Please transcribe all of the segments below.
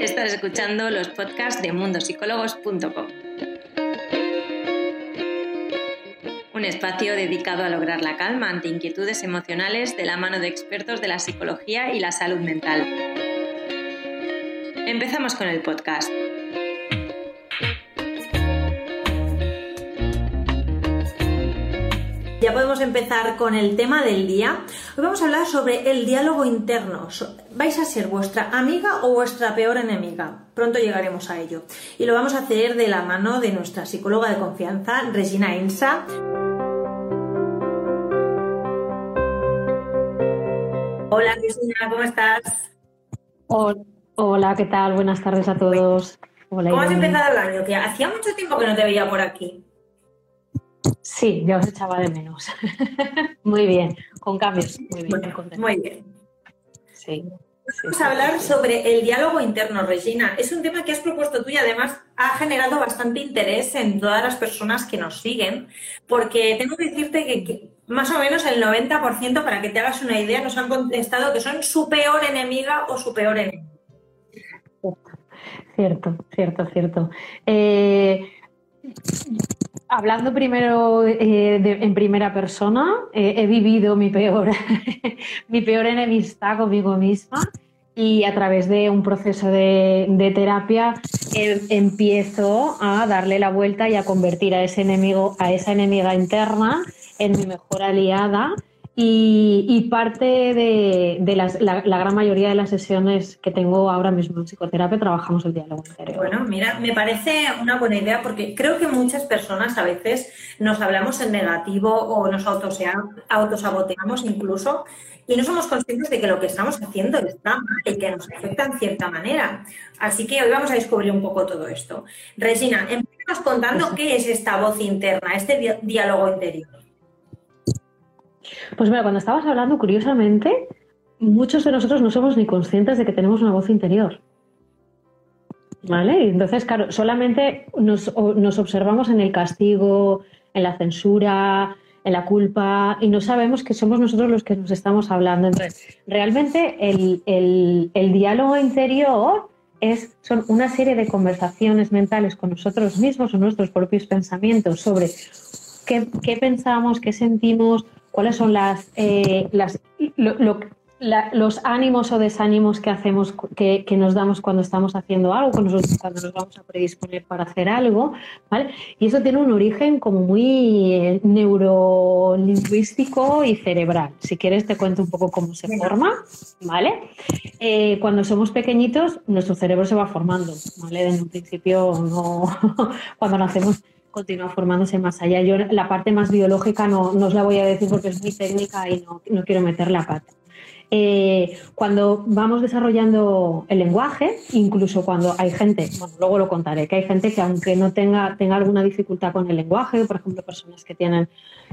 Estás escuchando los podcasts de mundosicólogos.com. Un espacio dedicado a lograr la calma ante inquietudes emocionales de la mano de expertos de la psicología y la salud mental. Empezamos con el podcast. Ya podemos empezar con el tema del día. Hoy vamos a hablar sobre el diálogo interno. ¿Vais a ser vuestra amiga o vuestra peor enemiga? Pronto llegaremos a ello. Y lo vamos a hacer de la mano de nuestra psicóloga de confianza, Regina Ensa. Hola Regina, ¿cómo estás? Hola, ¿qué tal? Buenas tardes a todos. ¿Cómo has empezado el año? Que hacía mucho tiempo que no te veía por aquí. Sí, ya os echaba de menos. muy bien, con cambios. Muy bien. muy bien. Sí. Vamos a hablar sobre el diálogo interno, Regina. Es un tema que has propuesto tú y además ha generado bastante interés en todas las personas que nos siguen, porque tengo que decirte que, más o menos el 90%, para que te hagas una idea, nos han contestado que son su peor enemiga o su peor enemigo. Cierto, cierto, cierto. Eh, Hablando primero eh, en primera persona, eh, he vivido mi peor, mi peor enemistad conmigo misma y a través de un proceso de, terapia eh, empiezo a darle la vuelta y a convertir a ese enemigo, a esa enemiga interna en mi mejor aliada y, parte de, la, gran mayoría de las sesiones que tengo ahora mismo en psicoterapia trabajamos el diálogo interior. Bueno, mira, me parece una buena idea porque creo que muchas personas a veces nos hablamos en negativo o nos autosaboteamos incluso y no somos conscientes de que lo que estamos haciendo está mal y que nos afecta en cierta manera. Así que hoy vamos a descubrir un poco todo esto. Regina, empezamos contando qué es esta voz interna, este diálogo interior. Pues mira, cuando estabas hablando, curiosamente, muchos de nosotros no somos ni conscientes de que tenemos una voz interior. ¿Vale? Entonces, claro, solamente nos, observamos en el castigo, en la censura, en la culpa, y no sabemos que somos nosotros los que nos estamos hablando. Entonces, realmente el, diálogo interior es, son una serie de conversaciones mentales con nosotros mismos o nuestros propios pensamientos sobre qué, qué pensamos, qué sentimos, cuáles son las, eh, las los ánimos o desánimos que hacemos, que, nos damos cuando estamos haciendo algo, cuando nos, cuando nos vamos a predisponer para hacer algo, ¿vale? Y eso tiene un origen como muy eh, neurolingüístico y cerebral. Si quieres te cuento un poco cómo se forma, ¿vale? Eh, cuando somos pequeñitos, nuestro cerebro se va formando, ¿vale? En un principio, no, cuando nacemos continúa formándose más allá. Yo la parte más biológica no, no os la voy a decir porque es muy técnica y no, no quiero meter la pata. Eh, cuando vamos desarrollando el lenguaje, incluso cuando hay gente, bueno, luego lo contaré, que hay gente que aunque no tenga, tenga alguna dificultad con el lenguaje, por ejemplo, personas que tienen,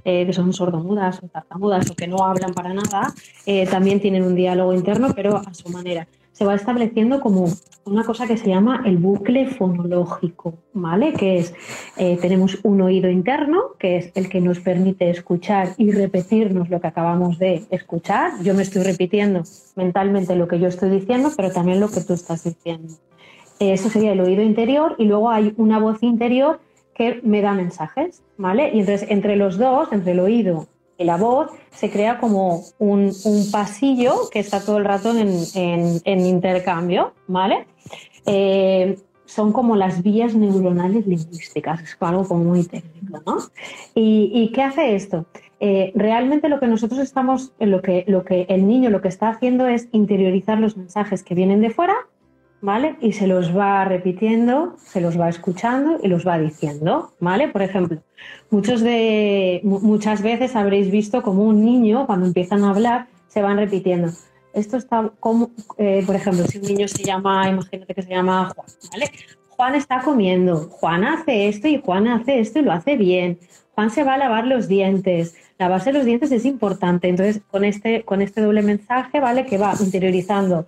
eh, que son sordomudas o tartamudas o que no hablan para nada, eh, también tienen un diálogo interno, pero a su manera se va estableciendo como una cosa que se llama el bucle fonológico, ¿vale? Que es, eh, tenemos un oído interno, que es el que nos permite escuchar y repetirnos lo que acabamos de escuchar. Yo me estoy repitiendo mentalmente lo que yo estoy diciendo, pero también lo que tú estás diciendo. Eso sería el oído interior y luego hay una voz interior que me da mensajes, ¿vale? Y entonces entre los dos, entre el oído la voz se crea como un, pasillo que está todo el rato en, intercambio, ¿vale? Eh, son como las vías neuronales lingüísticas, es algo como muy técnico, ¿no? ¿Y, qué hace esto? Eh, realmente lo que nosotros estamos, lo que, el niño lo que está haciendo es interiorizar los mensajes que vienen de fuera ¿vale? Y se los va repitiendo, se los va escuchando y los va diciendo, ¿vale? Por ejemplo, muchos de, muchas veces habréis visto como un niño, cuando empiezan a hablar, se van repitiendo. Esto está como, eh, por ejemplo, si un niño se llama, imagínate que se llama Juan, ¿vale? Juan está comiendo, Juan hace esto y Juan hace esto y lo hace bien. Juan se va a lavar los dientes. Lavarse los dientes es importante. Entonces, con este, con este doble mensaje, ¿vale? Que va interiorizando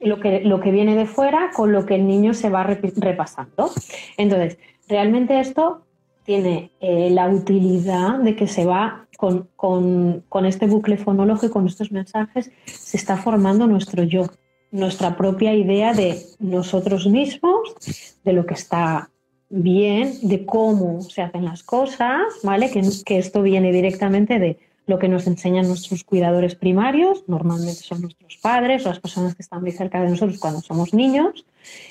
lo, que, lo que viene de fuera con lo que el niño se va repasando. Entonces, realmente esto tiene eh, la utilidad de que se va con, este bucle fonológico, con estos mensajes, se está formando nuestro yo. nuestra propia idea de nosotros mismos, de lo que está bien, de cómo se hacen las cosas, ¿vale? Que, que esto viene directamente de lo que nos enseñan nuestros cuidadores primarios, normalmente son nuestros padres o las personas que están muy cerca de nosotros cuando somos niños,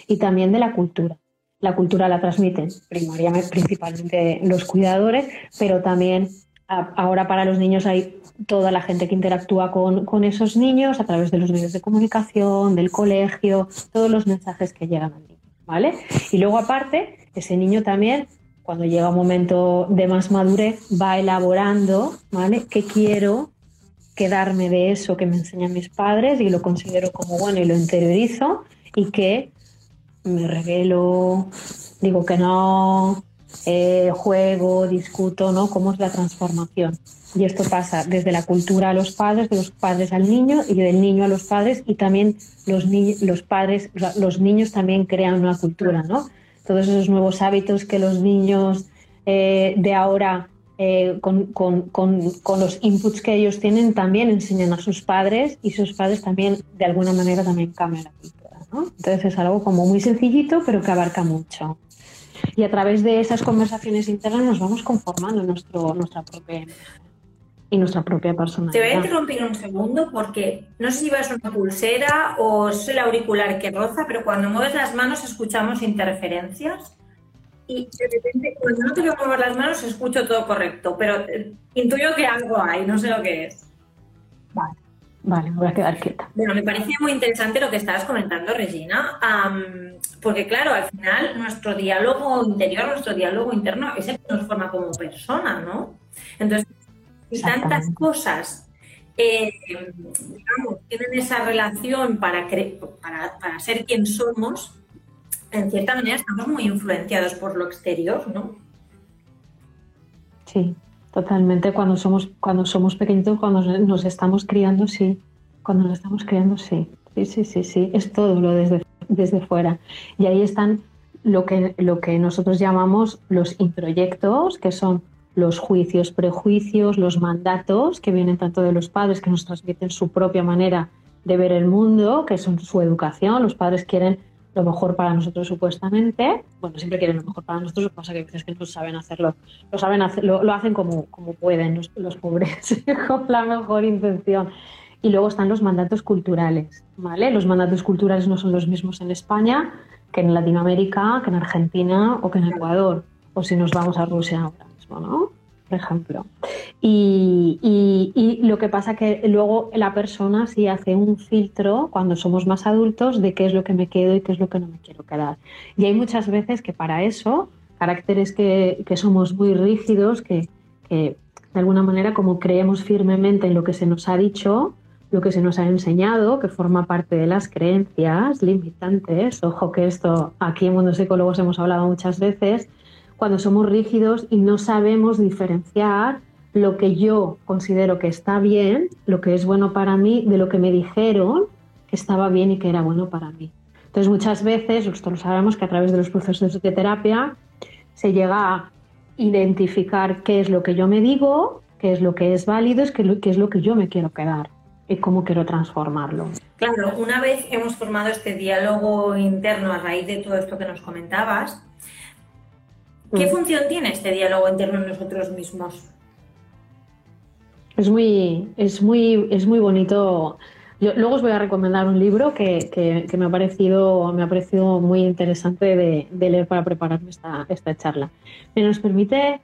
y también de la cultura. La cultura la transmiten primariamente, principalmente los cuidadores, pero también ahora para los niños hay toda la gente que interactúa con, esos niños a través de los medios de comunicación, del colegio, todos los mensajes que llegan al niño, ¿vale? Y luego aparte, ese niño también, cuando llega un momento de más madurez, va elaborando, ¿vale? ¿Qué quiero quedarme de eso que me enseñan mis padres y lo considero como bueno y lo interiorizo y que me revelo, digo que no, eh, juego, discuto, ¿no? ¿Cómo es la transformación? Y esto pasa desde la cultura a los padres, de los padres al niño y del niño a los padres y también los, los padres, los niños también crean una cultura, ¿no? Todos esos nuevos hábitos que los niños eh, de ahora eh, con, con, con, con, los inputs que ellos tienen también enseñan a sus padres y sus padres también de alguna manera también cambian la cultura. Entonces es algo como muy sencillito pero que abarca mucho y a través de esas conversaciones internas nos vamos conformando nuestro, nuestra propia y nuestra propia personalidad. Te voy a interrumpir un segundo porque no sé si vas una pulsera o es el auricular que roza, pero cuando mueves las manos escuchamos interferencias y de repente cuando no te veo mover las manos escucho todo correcto, pero eh, intuyo que algo hay, no sé lo que es. Vale. Vale, me voy a quedar quieta. Bueno, me parecía muy interesante lo que estabas comentando, Regina, porque claro, al final nuestro diálogo interior, nuestro diálogo interno es el que nos forma como persona, ¿no? Entonces, si tantas cosas, eh, digamos, tienen esa relación para, para, para ser quien somos, en cierta manera estamos muy influenciados por lo exterior, ¿no? Sí, Totalmente, cuando somos, cuando somos pequeñitos, cuando nos estamos criando, sí. Cuando nos estamos criando, sí. Sí, sí, sí, sí. Es todo lo desde, desde fuera. Y ahí están lo que, lo que nosotros llamamos los introyectos, que son los juicios, prejuicios, los mandatos que vienen tanto de los padres que nos transmiten su propia manera de ver el mundo, que son su educación. Los padres quieren lo mejor para nosotros supuestamente. Bueno, siempre quieren lo mejor para nosotros, lo que pasa que a veces que no saben hacerlo. Lo, saben hacer, lo, hacen como, pueden los, los pobres, con la mejor intención. Y luego están los mandatos culturales, ¿vale? Los mandatos culturales no son los mismos en España que en Latinoamérica, que en Argentina o que en Ecuador, o si nos vamos a Rusia ahora por ejemplo. Y, lo que pasa que luego la persona sí hace un filtro cuando somos más adultos de qué es lo que me quedo y qué es lo que no me quiero quedar. Y hay muchas veces que para eso, caracteres que, somos muy rígidos, que, que, de alguna manera como creemos firmemente en lo que se nos ha dicho, lo que se nos ha enseñado, que forma parte de las creencias limitantes, ojo que esto aquí en Mundo Psicólogos hemos hablado muchas veces, cuando somos rígidos y no sabemos diferenciar lo que yo considero que está bien, lo que es bueno para mí, de lo que me dijeron que estaba bien y que era bueno para mí. Entonces muchas veces, nosotros sabemos que a través de los procesos de terapia se llega a identificar qué es lo que yo me digo, qué es lo que es válido, qué es lo que yo me quiero quedar y cómo quiero transformarlo. Claro, una vez hemos formado este diálogo interno a raíz de todo esto que nos comentabas, ¿Qué mm. función tiene este diálogo interno en nosotros mismos? Es muy, es muy, es muy bonito. Yo, luego os voy a recomendar un libro que, me, ha parecido, me ha parecido muy interesante de, leer para prepararme esta, esta charla. Nos permite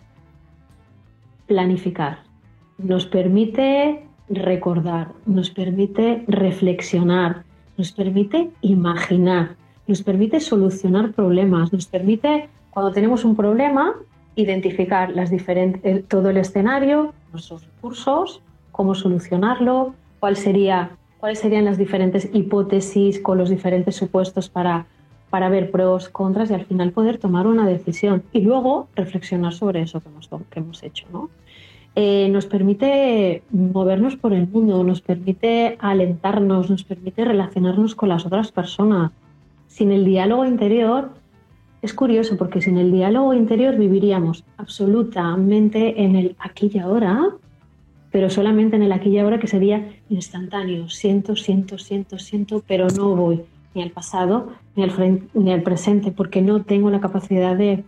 planificar, nos permite recordar, nos permite reflexionar, nos permite imaginar, nos permite solucionar problemas, nos permite cuando tenemos un problema, identificar las diferentes, todo el escenario, nuestros recursos, cómo solucionarlo, cuál sería, cuáles serían las diferentes hipótesis con los diferentes supuestos para, para ver pros, contras y al final poder tomar una decisión y luego reflexionar sobre eso que hemos, que hemos hecho. ¿no? Eh, nos permite movernos por el mundo, nos permite alentarnos, nos permite relacionarnos con las otras personas. Sin el diálogo interior es curioso porque sin el diálogo interior viviríamos absolutamente en el aquí y ahora pero solamente en el aquí y ahora que sería instantáneo. Siento, siento, siento, siento, pero no voy ni al pasado ni al, presente porque no tengo la capacidad de,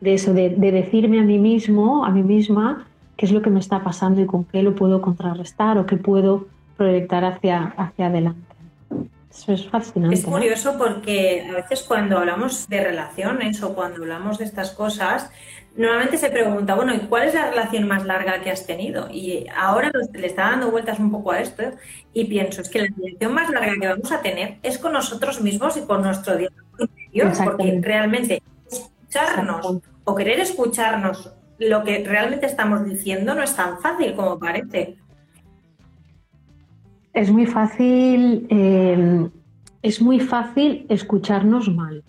de eso, de, de, decirme a mí mismo, a mí misma, qué es lo que me está pasando y con qué lo puedo contrarrestar o qué puedo proyectar hacia, hacia adelante. Eso es fascinante. Es curioso porque a veces cuando hablamos de relaciones o cuando hablamos de estas cosas, normalmente se pregunta, bueno, ¿y cuál es la relación más larga que has tenido? Y ahora le está dando vueltas un poco a esto y pienso, es que la relación más larga que vamos a tener es con nosotros mismos y con nuestro diálogo interior, porque realmente escucharnos o querer escucharnos lo que realmente estamos diciendo no es tan fácil como parece. Es muy fácil, eh, es muy fácil escucharnos mal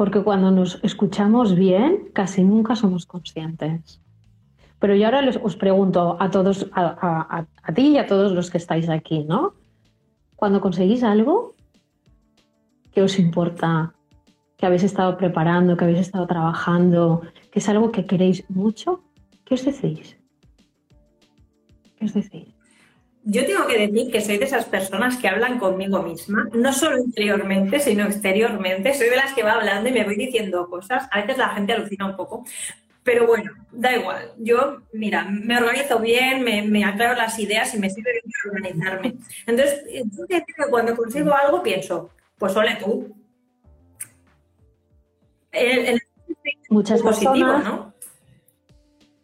porque cuando nos escuchamos bien, casi nunca somos conscientes. Pero yo ahora os pregunto a todos, a, ti y a todos los que estáis aquí, ¿no? Cuando conseguís algo, ¿qué os importa? ¿Que habéis estado preparando, que habéis estado trabajando, que es algo que queréis mucho? ¿Qué os decís? ¿Qué os decís? Yo tengo que decir que soy de esas personas que hablan conmigo misma, no solo interiormente, sino exteriormente. Soy de las que va hablando y me voy diciendo cosas. A veces la gente alucina un poco, pero bueno, da igual. Yo, mira, me organizo bien, me, aclaro las ideas y me sirve bien para organizarme. Entonces, cuando consigo algo pienso, pues ole tú. Muchas positivo, ¿no?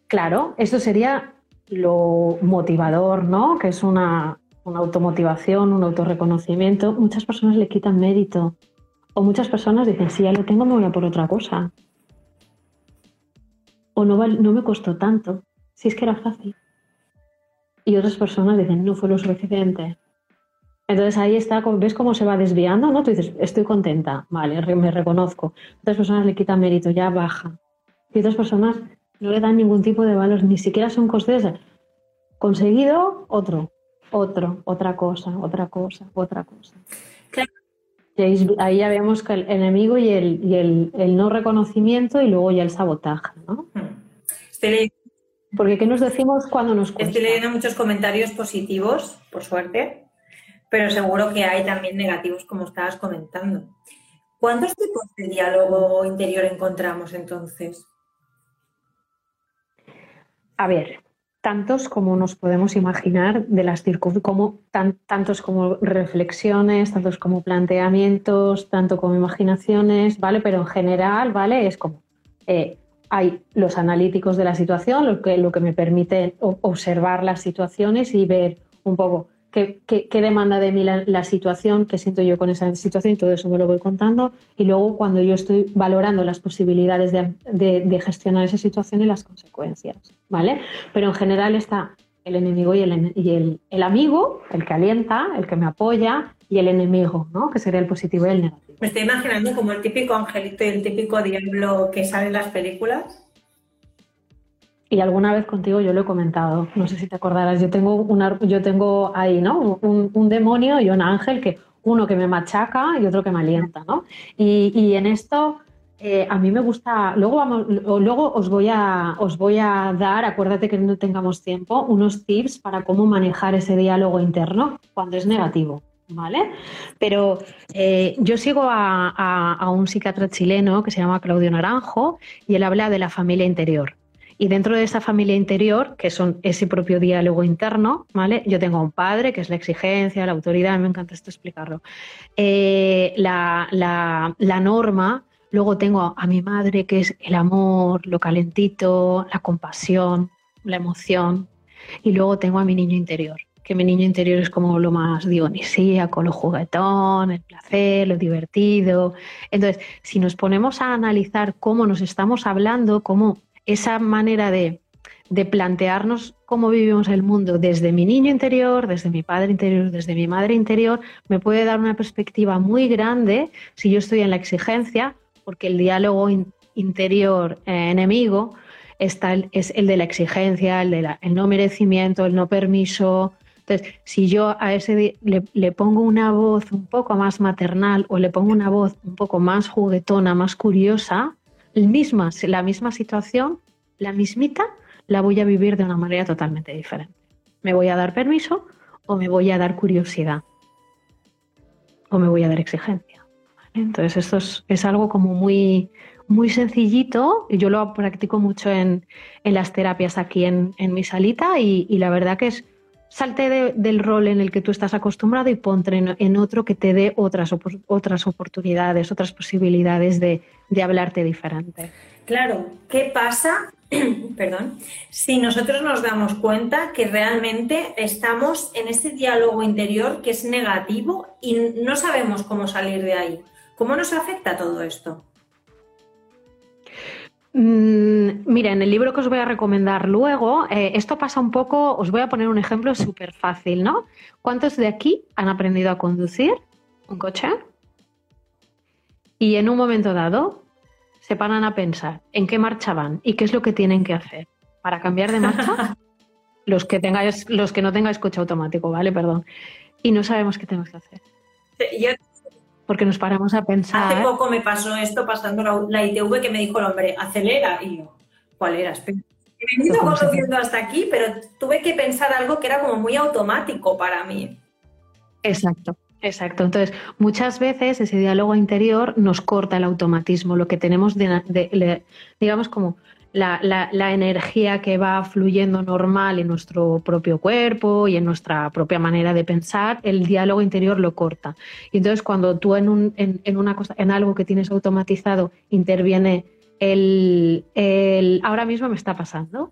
Claro, eso sería lo motivador, ¿no? Que es una, automotivación, un autorreconocimiento, muchas personas le quitan mérito. O muchas personas dicen, si ya lo tengo, me voy a por otra cosa. O no, no me costó tanto, si es que era fácil. Y otras personas dicen, no fue lo suficiente. Entonces ahí está, ves cómo se va desviando, ¿no? Tú dices, estoy contenta, vale, me reconozco. Otras personas le quitan mérito, ya baja. Y otras personas no le dan ningún tipo de valor, ni siquiera son conscientes. Conseguido otro, otro, otra cosa, otra cosa, otra cosa. Y ahí, ya vemos que el enemigo y, el, y el, no reconocimiento y luego ya el sabotaje, ¿no? Hmm. Porque ¿qué nos decimos cuando nos cuesta? Estoy leyendo muchos comentarios positivos, por suerte, pero seguro que hay también negativos, como estabas comentando. ¿Cuántos tipos de diálogo interior encontramos entonces? A ver, tantos como nos podemos imaginar de las como tantos como reflexiones, tantos como planteamientos, tanto como imaginaciones, ¿vale? Pero en general, ¿vale? Es como eh, hay los analíticos de la situación, lo que, lo que me permite observar las situaciones y ver un poco qué, demanda de mí la, situación, qué siento yo con esa situación, todo eso me lo voy contando. Y luego cuando yo estoy valorando las posibilidades de, gestionar esa situación y las consecuencias, ¿vale? Pero en general está el enemigo y, el, y el, amigo, el que alienta, el que me apoya, y el enemigo, ¿no? Que sería el positivo y el negativo. Me estoy imaginando como el típico angelito y el típico diablo que sale en las películas. Y alguna vez contigo yo lo he comentado, no sé si te acordarás, yo tengo, una, yo tengo ahí, ¿no? Un, demonio y un ángel, que uno que me machaca y otro que me alienta, ¿no? Y, en esto eh, a mí me gusta, luego, vamos, luego os, voy a, os voy a dar, acuérdate que no tengamos tiempo, unos tips para cómo manejar ese diálogo interno cuando es negativo. ¿Vale? Pero eh, yo sigo a, a un psiquiatra chileno que se llama Claudio Naranjo y él habla de la familia interior. Y dentro de esa familia interior, que son ese propio diálogo interno, ¿vale? Yo tengo un padre, que es la exigencia, la autoridad, me encanta esto explicarlo. Eh, la, norma, luego tengo a mi madre, que es el amor, lo calentito, la compasión, la emoción. Y luego tengo a mi niño interior, que mi niño interior es como lo más dionisíaco, lo juguetón, el placer, lo divertido. Entonces, si nos ponemos a analizar cómo nos estamos hablando, cómo esa manera de, plantearnos cómo vivimos el mundo desde mi niño interior, desde mi padre interior, desde mi madre interior, me puede dar una perspectiva muy grande si yo estoy en la exigencia, porque el diálogo interior eh, enemigo está es el de la exigencia, el de el no merecimiento, el no permiso. Entonces, si yo a ese le, le, pongo una voz un poco más maternal o le pongo una voz un poco más juguetona, más curiosa, la misma situación, la mismita, la voy a vivir de una manera totalmente diferente. Me voy a dar permiso o me voy a dar curiosidad o me voy a dar exigencia. Entonces esto es, algo como muy, muy sencillito. Yo lo practico mucho en, las terapias aquí en, mi salita y, la verdad que es salte del rol en el que tú estás acostumbrado y ponte en, otro que te dé otras, otras oportunidades, otras posibilidades de, de hablarte diferente. Claro, ¿qué pasa perdón, si nosotros nos damos cuenta que realmente estamos en ese diálogo interior que es negativo y no sabemos cómo salir de ahí. ¿Cómo nos afecta todo esto? Mm, mira, en el libro que os voy a recomendar luego, eh, esto pasa un poco, os voy a poner un ejemplo súper fácil, ¿no? ¿Cuántos de aquí han aprendido a conducir un coche? Y en un momento dado se paran a pensar en qué marcha van y qué es lo que tienen que hacer para cambiar de marcha. los que tengáis, los que no tengáis coche automático, ¿vale? Perdón. Y no sabemos qué tenemos que hacer. Porque nos paramos a pensar. Hace poco me pasó esto pasando la, ITV que me dijo el hombre, acelera. Y yo, ¿cuál era? Espera. He ido conduciendo hasta aquí, pero tuve que pensar algo que era como muy automático para mí. Exacto. Exacto. Entonces, muchas veces ese diálogo interior nos corta el automatismo, lo que tenemos de, digamos, como la, energía que va fluyendo normal en nuestro propio cuerpo y en nuestra propia manera de pensar, el diálogo interior lo corta. Y entonces, cuando tú en, un, en, una cosa, en algo que tienes automatizado interviene el ahora mismo me está pasando,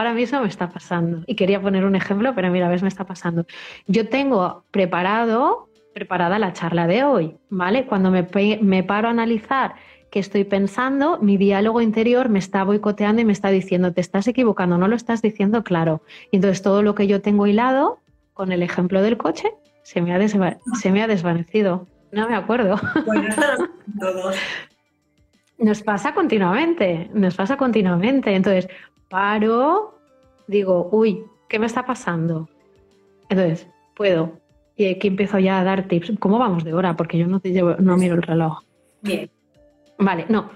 ahora mismo me está pasando. Y quería poner un ejemplo, pero mira, ves, me está pasando. Yo tengo preparado, preparada la charla de hoy, ¿vale? Cuando me, me paro a analizar qué estoy pensando, mi diálogo interior me está boicoteando y me está diciendo, te estás equivocando, no lo estás diciendo claro. Y entonces todo lo que yo tengo hilado con el ejemplo del coche se me ha, se me ha desvanecido. No me acuerdo. Nos pasa continuamente, nos pasa continuamente. Entonces, paro, digo, uy, ¿qué me está pasando? Entonces, puedo. Y aquí empiezo ya a dar tips. ¿Cómo vamos de hora? Porque yo no, te llevo, no miro el reloj. Bien. Vale, no.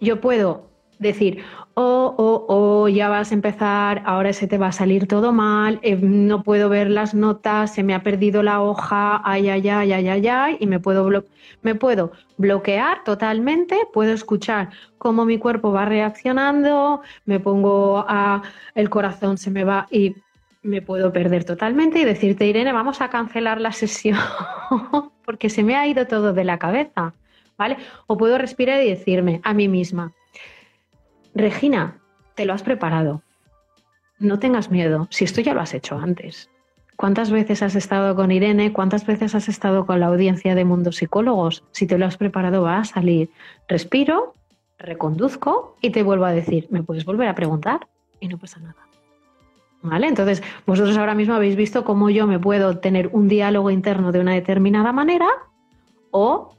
Yo puedo decir, oh, oh, oh, ya vas a empezar, ahora se te va a salir todo mal, eh, no puedo ver las notas, se me ha perdido la hoja, ay, ay, ay, ay, ay, ay, y me puedo, me puedo bloquear totalmente, puedo escuchar cómo mi cuerpo va reaccionando, me pongo a, el corazón se me va y me puedo perder totalmente y decirte, Irene, vamos a cancelar la sesión porque se me ha ido todo de la cabeza, ¿vale? O puedo respirar y decirme a mí misma, Regina, te lo has preparado. No tengas miedo, si esto ya lo has hecho antes. ¿Cuántas veces has estado con Irene? ¿Cuántas veces has estado con la audiencia de Mundo Psicólogos? Si te lo has preparado va a salir. Respiro, reconduzco y te vuelvo a decir, ¿me puedes volver a preguntar? Y no pasa nada. ¿Vale? Entonces, vosotros ahora mismo habéis visto cómo yo me puedo tener un diálogo interno de una determinada manera o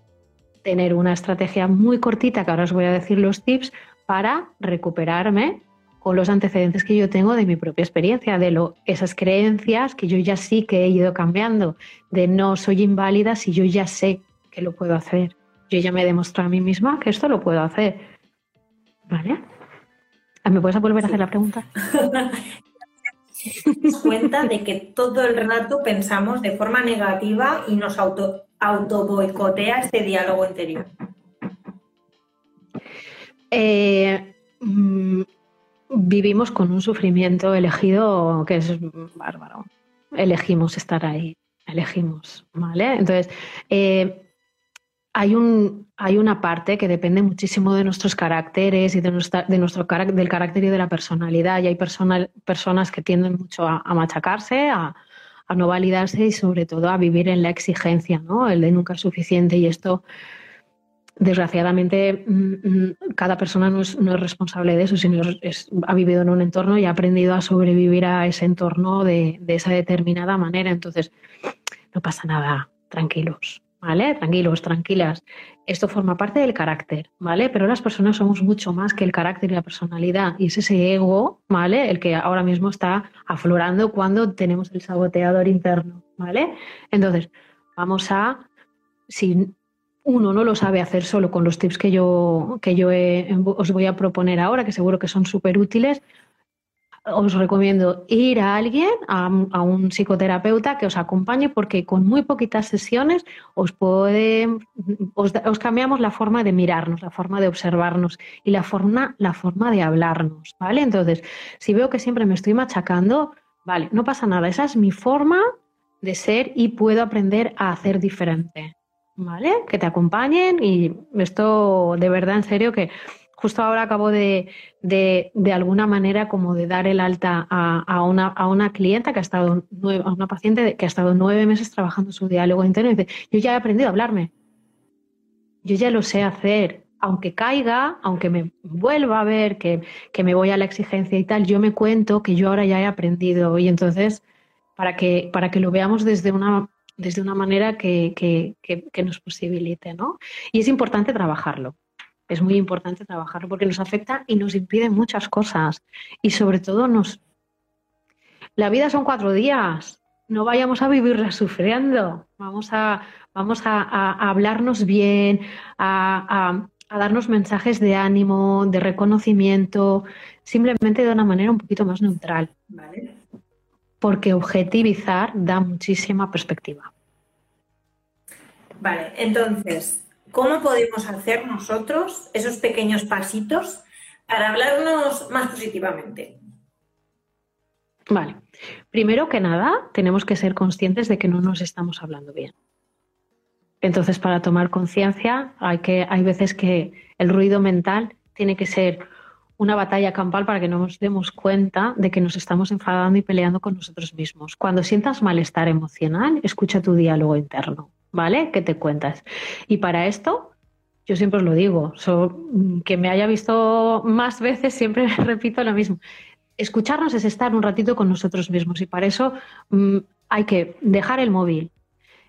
tener una estrategia muy cortita, que ahora os voy a decir los tips, para recuperarme con los antecedentes que yo tengo de mi propia experiencia, de lo, esas creencias que yo ya sí que he ido cambiando, de no soy inválida si yo ya sé que lo puedo hacer. Yo ya me he demostrado a mí misma que esto lo puedo hacer. ¿Vale? Ah, ¿Me puedes volver a hacer la pregunta? cuenta de que todo el rato pensamos de forma negativa y nos auto, auto boicotea este diálogo interior. Eh, mm, vivimos con un sufrimiento elegido que es bárbaro. Elegimos estar ahí, elegimos, ¿vale? Entonces, eh, hay, un, hay una parte que depende muchísimo de nuestros caracteres y de, nuestra, de nuestro del carácter y de la personalidad. Y hay personas que tienden mucho a, machacarse, a, a, no validarse y sobre todo a vivir en la exigencia, ¿no? El de nunca es suficiente y esto desgraciadamente mm, mm, cada persona no es, responsable de eso, sino ha vivido en un entorno y ha aprendido a sobrevivir a ese entorno de, esa determinada manera. Entonces, no pasa nada, tranquilos, ¿vale? Tranquilos, tranquilas. Esto forma parte del carácter, ¿vale? Pero las personas somos mucho más que el carácter y la personalidad. Y es ese ego, ¿vale? El que ahora mismo está aflorando cuando tenemos el saboteador interno, ¿vale? Entonces, vamos a, si uno no lo sabe hacer solo con los tips que yo, que yo os voy a proponer ahora, que seguro que son súper útiles, os recomiendo ir a alguien, a, un psicoterapeuta que os acompañe, porque con muy poquitas sesiones os puede, os, cambiamos la forma de mirarnos, la forma de observarnos y la forma, la forma de hablarnos, ¿vale? Entonces, si veo que siempre me estoy machacando, vale, no pasa nada, esa es mi forma de ser y puedo aprender a hacer diferente, ¿vale? Que te acompañen y esto de verdad, en serio, que justo ahora acabo de, de, de, alguna manera como de dar el alta a, a, una, a una clienta que ha estado, a una paciente que ha estado nueve meses trabajando su diálogo interno y dice, yo ya he aprendido a hablarme, yo ya lo sé hacer, aunque caiga, aunque me vuelva a ver que, que me voy a la exigencia y tal, yo me cuento que yo ahora ya he aprendido y entonces para que, para que lo veamos desde una desde una manera que, que, que, nos posibilite, ¿no? Y es importante trabajarlo es muy importante trabajarlo porque nos afecta y nos impide muchas cosas. Y sobre todo nos... La vida son cuatro días. No vayamos a vivirla sufriendo. Vamos a, vamos a, hablarnos bien, a, darnos mensajes de ánimo, de reconocimiento, simplemente de una manera un poquito más neutral. Porque objetivizar da muchísima perspectiva. Vale, entonces, ¿Cómo podemos hacer nosotros esos pequeños pasitos para hablarnos más positivamente? Vale. Primero que nada, tenemos que ser conscientes de que no nos estamos hablando bien. Entonces, para tomar conciencia, hay, que, hay veces que el ruido mental tiene que ser una batalla campal para que no nos demos cuenta de que nos estamos enfadando y peleando con nosotros mismos. Cuando sientas malestar emocional, escucha tu diálogo interno. ¿vale? ¿Qué te cuentas? Y para esto, yo siempre os lo digo, que me haya visto más veces, siempre repito lo mismo. Escucharnos es estar un ratito con nosotros mismos y para eso mm, hay que dejar el móvil,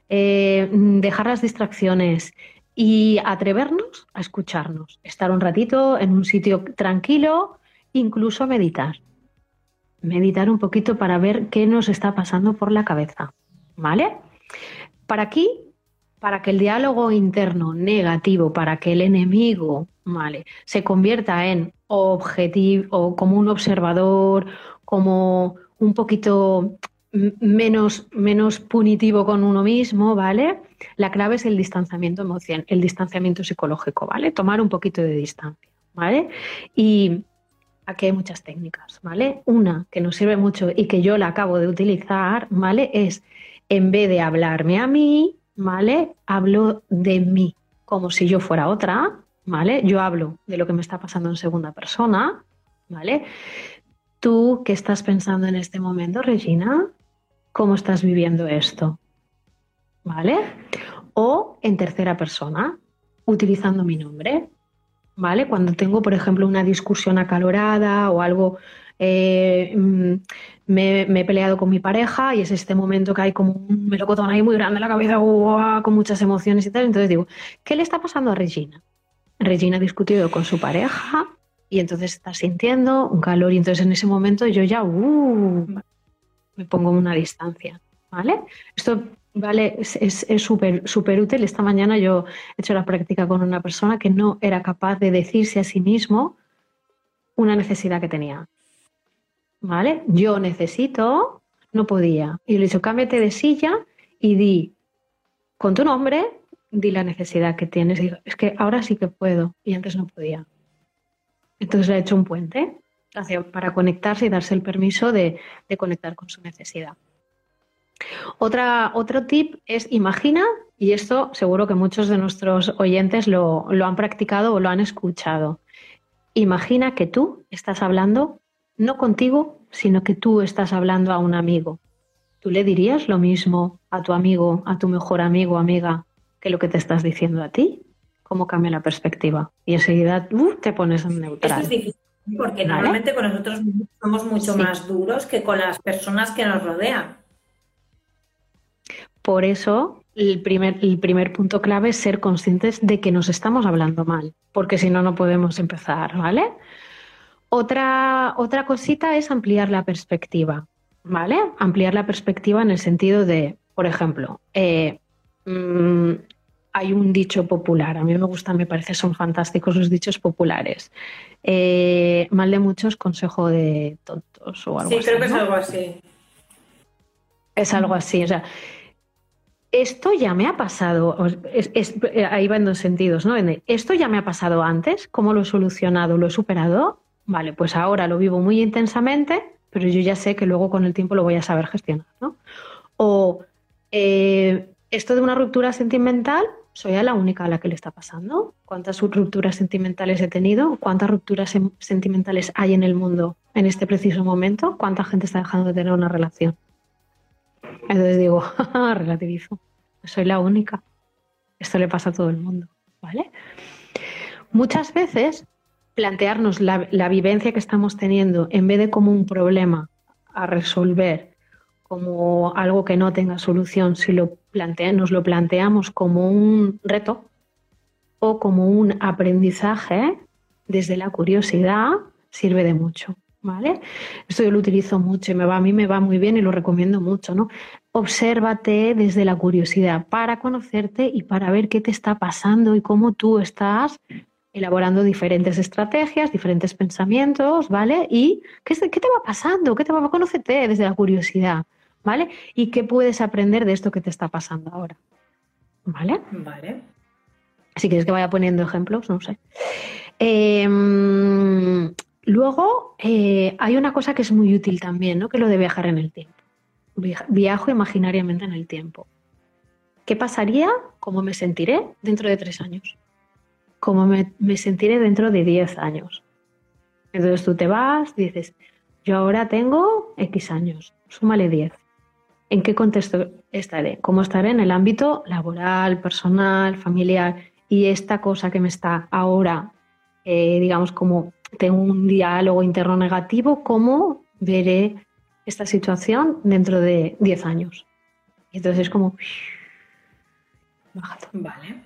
eh, dejar las distracciones y atrevernos a escucharnos, estar un ratito en un sitio tranquilo, incluso meditar. Meditar un poquito para ver qué nos está pasando por la cabeza, ¿vale? Para aquí para que el diálogo interno negativo, para que el enemigo ¿vale? se convierta en objetivo o como un observador, como un poquito menos, menos punitivo con uno mismo, ¿vale? La clave es el distanciamiento emocional, el distanciamiento psicológico, ¿vale? Tomar un poquito de distancia, ¿vale? Y aquí hay muchas técnicas, ¿vale? Una que nos sirve mucho y que yo la acabo de utilizar, ¿vale? Es en vez de hablarme a mí, ¿vale? Hablo de mí como si yo fuera otra, ¿vale? Yo hablo de lo que me está pasando en segunda persona, ¿vale? Tú, ¿qué estás pensando en este momento, Regina? ¿Cómo estás viviendo esto? ¿Vale? O en tercera persona, utilizando mi nombre, ¿vale? Cuando tengo, por ejemplo, una discusión acalorada o algo eh, mm, me, he peleado con mi pareja y es este momento que hay como un melocotón ahí muy grande en la cabeza, con muchas emociones y tal. Entonces digo, ¿qué le está pasando a Regina? Regina ha discutido con su pareja y entonces está sintiendo un calor y entonces en ese momento yo ya uh, me pongo una distancia. ¿Vale? Esto vale, es súper súper útil. Esta mañana yo he hecho la práctica con una persona que no era capaz de decirse a sí mismo una necesidad que tenía. ¿vale? Yo necesito, no podía. Y le he dicho, cámbiate de silla y di con tu nombre, di la necesidad que tienes. Y es que ahora sí que puedo y antes no podía. Entonces he hecho un puente para conectarse y darse el permiso de, conectar con su necesidad. Otra, otro tip es imagina, y esto seguro que muchos de nuestros oyentes lo, lo han practicado o lo han escuchado. Imagina que tú estás hablando no contigo, sino que tú estás hablando a un amigo. ¿Tú le dirías lo mismo a tu amigo, a tu mejor amigo o amiga, que lo que te estás diciendo a ti? ¿Cómo cambia la perspectiva? Y enseguida uh, te pones en neutral. es difícil, porque normalmente con nosotros somos mucho más duros que con las personas que nos rodean. Por eso, el primer, el primer punto clave es ser conscientes de que nos estamos hablando mal, porque si no, no podemos empezar, ¿vale? Otra, otra cosita es ampliar la perspectiva, ¿vale? Ampliar la perspectiva en el sentido de, por ejemplo, eh, mm, hay un dicho popular, a mí me gusta, me parece, son fantásticos los dichos populares. Eh, mal de muchos, consejo de tontos o algo así. Sí, creo que es algo así. Es algo así, o sea, esto ya me ha pasado, ahí va en dos sentidos, ¿no? Esto ya me ha pasado antes, ¿cómo lo he solucionado? ¿Lo he superado? Vale, pues ahora lo vivo muy intensamente, pero yo ya sé que luego con el tiempo lo voy a saber gestionar, ¿no? O eh, esto de una ruptura sentimental, soy la única a la que le está pasando. ¿Cuántas rupturas sentimentales he tenido? ¿Cuántas rupturas sentimentales hay en el mundo en este preciso momento? ¿Cuánta gente está dejando de tener una relación? Entonces digo, relativizo, soy la única. Esto le pasa a todo el mundo, ¿vale? Muchas veces plantearnos la, la vivencia que estamos teniendo en vez de como un problema a resolver como algo que no tenga solución, si lo nos lo planteamos como un reto o como un aprendizaje desde la curiosidad, sirve de mucho. ¿Vale? Esto yo lo utilizo mucho y me va, a mí me va muy bien y lo recomiendo mucho, ¿no? Obsérvate desde la curiosidad para conocerte y para ver qué te está pasando y cómo tú estás elaborando diferentes estrategias, diferentes pensamientos, ¿vale? Y qué, qué te va pasando, qué te va, conocerte desde la curiosidad. ¿Vale? Y qué puedes aprender de esto que te está pasando ahora. ¿Vale? Vale. Si quieres que vaya poniendo ejemplos, no sé. Em, luego, eh, hay una cosa que es muy útil también, ¿no? Que lo de viajar en el tiempo. Viajo imaginariamente en el tiempo. ¿Qué pasaría? ¿Cómo me sentiré dentro de tres años? ¿Cómo me, me sentiré dentro de diez años? Entonces tú te vas, dices, yo ahora tengo X años, súmale 10. ¿En qué contexto estaré? ¿Cómo estaré en el ámbito laboral, personal, familiar? Y esta cosa que me está ahora, eh, digamos, como tengo un diálogo interno negativo, ¿cómo veré esta situación dentro de 10 años? Y entonces es como... Vale.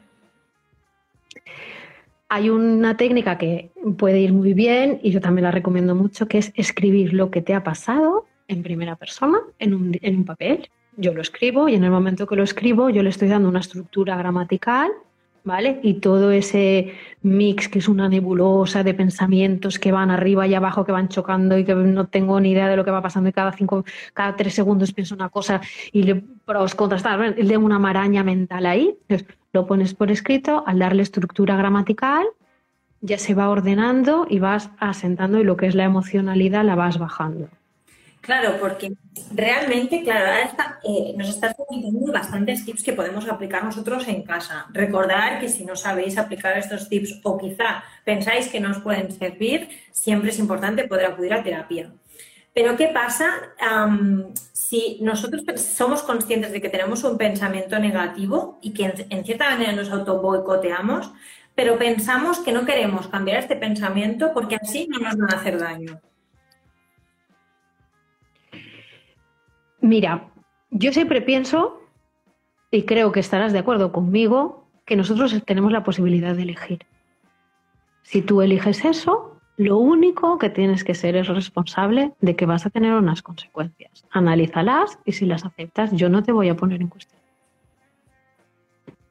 Hay una técnica que puede ir muy bien y yo también la recomiendo mucho, que es escribir lo que te ha pasado en primera persona, en un, en un papel. Yo lo escribo y en el momento que lo escribo yo le estoy dando una estructura gramatical ¿vale? Y todo ese mix que es una nebulosa de pensamientos que van arriba y abajo, que van chocando y que no tengo ni idea de lo que va pasando y cada cinco, cada tres segundos pienso una cosa y le pros, contras, le una maraña mental ahí. lo pones por escrito, al darle estructura gramatical ya se va ordenando y vas asentando y lo que es la emocionalidad la vas bajando. Claro, porque realmente, claro, eh, nos estás comentando bastantes tips que podemos aplicar nosotros en casa. Recordar que si no sabéis aplicar estos tips o quizá pensáis que no os pueden servir, siempre es importante poder acudir a terapia. Pero ¿qué pasa si nosotros somos conscientes de que tenemos un pensamiento negativo y que en, en cierta manera nos auto boicoteamos, pero pensamos que no queremos cambiar este pensamiento porque así no nos van a hacer daño? Mira, yo siempre pienso, y creo que estarás de acuerdo conmigo, que nosotros tenemos la posibilidad de elegir. Si tú eliges eso, lo único que tienes que ser es responsable de que vas a tener unas consecuencias. Analízalas y si las aceptas, yo no te voy a poner en cuestión.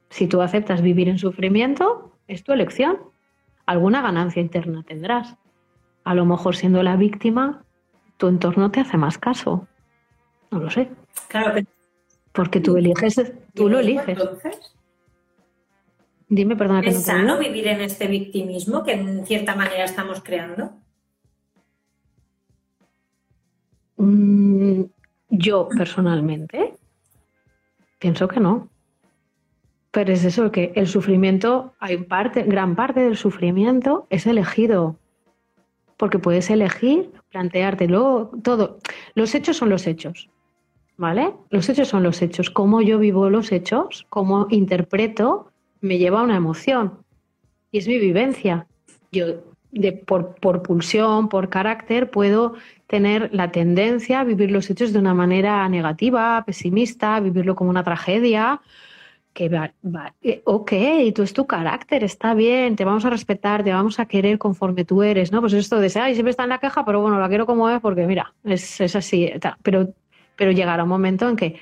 Si tú aceptas vivir en sufrimiento, es tu elección. Alguna ganancia interna tendrás. A lo mejor siendo la víctima, tu entorno te hace más caso. No lo sé. Claro, porque tú eliges, tú lo eliges. Entonces, Dime, perdona que ¿Es sano vivir en este victimismo que en cierta manera estamos creando? Mm, yo personalmente pienso que no. Pero es eso que el sufrimiento, hay parte, gran parte del sufrimiento es elegido. Porque puedes elegir, planteártelo, todo. Los hechos son los hechos. ¿Vale? Los hechos son los hechos. Cómo yo vivo los hechos, cómo interpreto, me lleva a una emoción. Y es mi vivencia. Yo, de, por, por pulsión, por carácter, puedo tener la tendencia a vivir los hechos de una manera negativa, pesimista, vivirlo como una tragedia. Que va, va, eh, ok, tú es tu carácter, está bien, te vamos a respetar, te vamos a querer conforme tú eres, ¿no? Pues esto de, ay, siempre está en la queja, pero bueno, la quiero como es porque, mira, es, es así. Pero pero llegará un momento en que,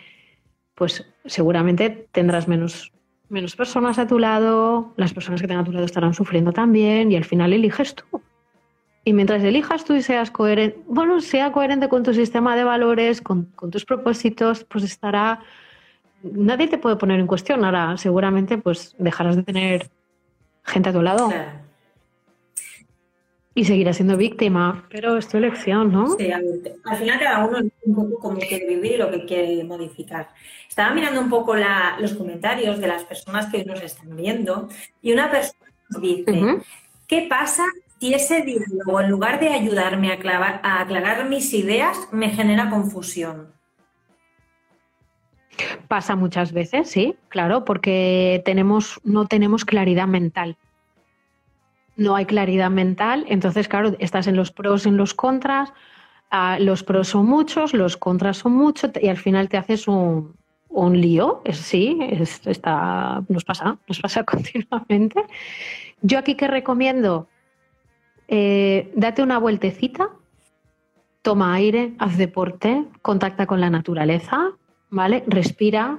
pues seguramente tendrás menos menos personas a tu lado, las personas que tengan a tu lado estarán sufriendo también y al final eliges tú. Y mientras elijas tú y seas coherente, bueno, sea coherente con tu sistema de valores, con, con tus propósitos, pues estará nadie te puede poner en cuestión. Ahora, seguramente, pues dejarás de tener gente a tu lado. Y seguirás siendo víctima, pero es tu elección, ¿no? Sí, al final cada uno un poco cómo quiere vivir y lo que quiere modificar. Estaba mirando un poco los comentarios de las personas que nos están viendo y una persona dice, ¿qué pasa si ese diálogo, en lugar de ayudarme a, a aclarar mis ideas, me genera confusión? Pasa muchas veces, sí, claro, porque tenemos, no tenemos claridad mental. No hay claridad mental, entonces, claro, estás en los pros, en los contras, ah, los pros son muchos, los contras son muchos, y al final te haces un, un lío. Es, sí, está, nos pasa, nos pasa continuamente. Yo aquí que recomiendo, eh, date una vueltecita, toma aire, haz deporte, contacta con la naturaleza, ¿vale? Respira,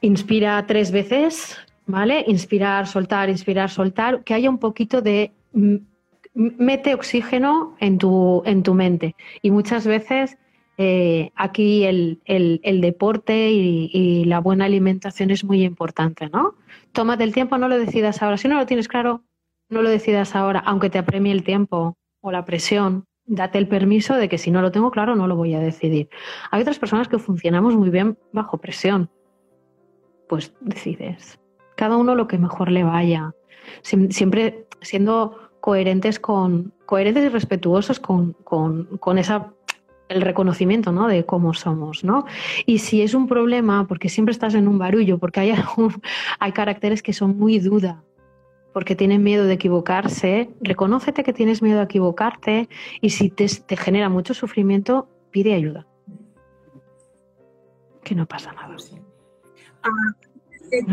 inspira tres veces, ¿vale? Inspirar, soltar, inspirar, soltar, que haya un poquito de mete oxígeno en tu, en tu mente. Y muchas veces eh, aquí el, deporte y, y, la buena alimentación es muy importante, ¿no? Tómate el tiempo, no lo decidas ahora. Si no lo tienes claro, no lo decidas ahora, aunque te apremie el tiempo o la presión date el permiso de que si no lo tengo claro no lo voy a decidir. Hay otras personas que funcionamos muy bien bajo presión. Pues decides. Cada uno lo que mejor le vaya. Siempre siendo coherentes con coherentes y respetuosos con, con, esa el reconocimiento ¿no? de cómo somos, ¿no? Y si es un problema, porque siempre estás en un barullo, porque hay, hay caracteres que son muy duda, porque tienen miedo de equivocarse, reconócete que tienes miedo a equivocarte y si te, genera mucho sufrimiento, pide ayuda. Que no pasa nada. Ah,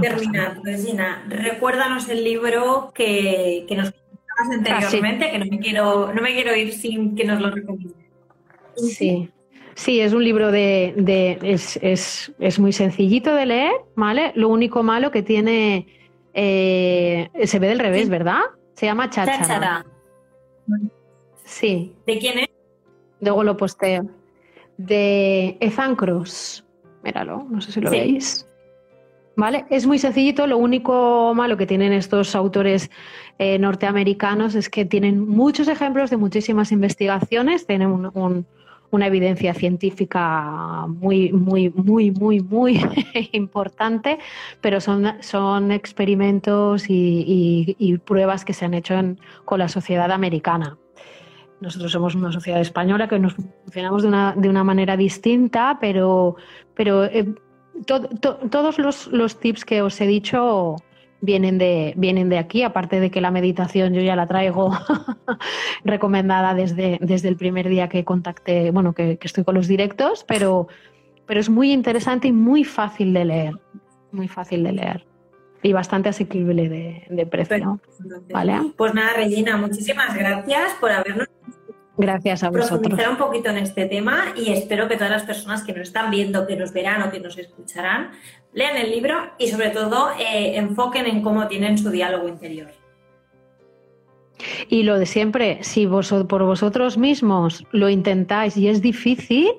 terminar, Regina, recuérdanos el libro que, nos comentabas anteriormente, que no me, quiero, no me quiero ir sin que nos lo recomiendes. Sí. Sí, es un libro de, de es, es, es, muy sencillito de leer, ¿vale? Lo único malo que tiene eh, se ve del revés, ¿verdad? Se llama Cháchara. Sí. ¿De quién es? Luego lo posteo. De Ethan Cross. Míralo, no sé si lo veis. ¿Vale? Es muy sencillito, lo único malo que tienen estos autores eh, norteamericanos es que tienen muchos ejemplos de muchísimas investigaciones, tienen un una evidencia científica muy, muy, muy, muy, muy importante, pero son, son experimentos y, pruebas que se han hecho con la sociedad americana. Nosotros somos una sociedad española que nos funcionamos de una, de una manera distinta, pero, pero eh, todos los, los tips que os he dicho vienen de, vienen de aquí, aparte de que la meditación yo ya la traigo recomendada desde, desde el primer día que contacté, bueno, que, estoy con los directos, pero, pero es muy interesante y muy fácil de leer, muy fácil de leer y bastante asequible de, de precio. ¿Vale? Pues nada, Regina, muchísimas gracias por habernos Gracias a vosotros. Profundizar un poquito en este tema y espero que todas las personas que nos están viendo, que nos verán o que nos escucharán, lean el libro y sobre todo eh, enfoquen en cómo tienen su diálogo interior. Y lo de siempre, si vos, por vosotros mismos lo intentáis y es difícil,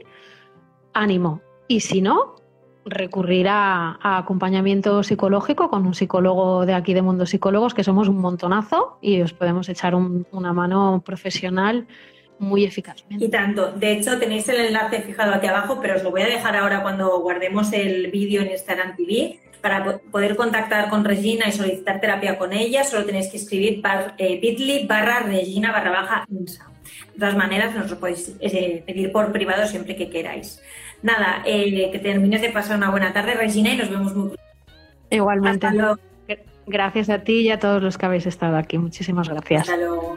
ánimo. Y si no, recurrir a, acompañamiento psicológico con un psicólogo de aquí de Mundo Psicólogos, que somos un montonazo y os podemos echar una mano profesional muy eficazmente. Y tanto. De hecho, tenéis el enlace fijado aquí abajo, pero os lo voy a dejar ahora cuando guardemos el vídeo en Instagram TV. Para poder contactar con Regina y solicitar terapia con ella, solo tenéis que escribir eh, bit.ly barra Regina barra baja INSA. De todas maneras, nos lo podéis eh, pedir por privado siempre que queráis. Nada, eh, que termines de pasar una buena tarde, Regina, y nos vemos muy pronto. Igualmente. Gracias a ti y a todos los que habéis estado aquí. Muchísimas gracias. Hasta luego.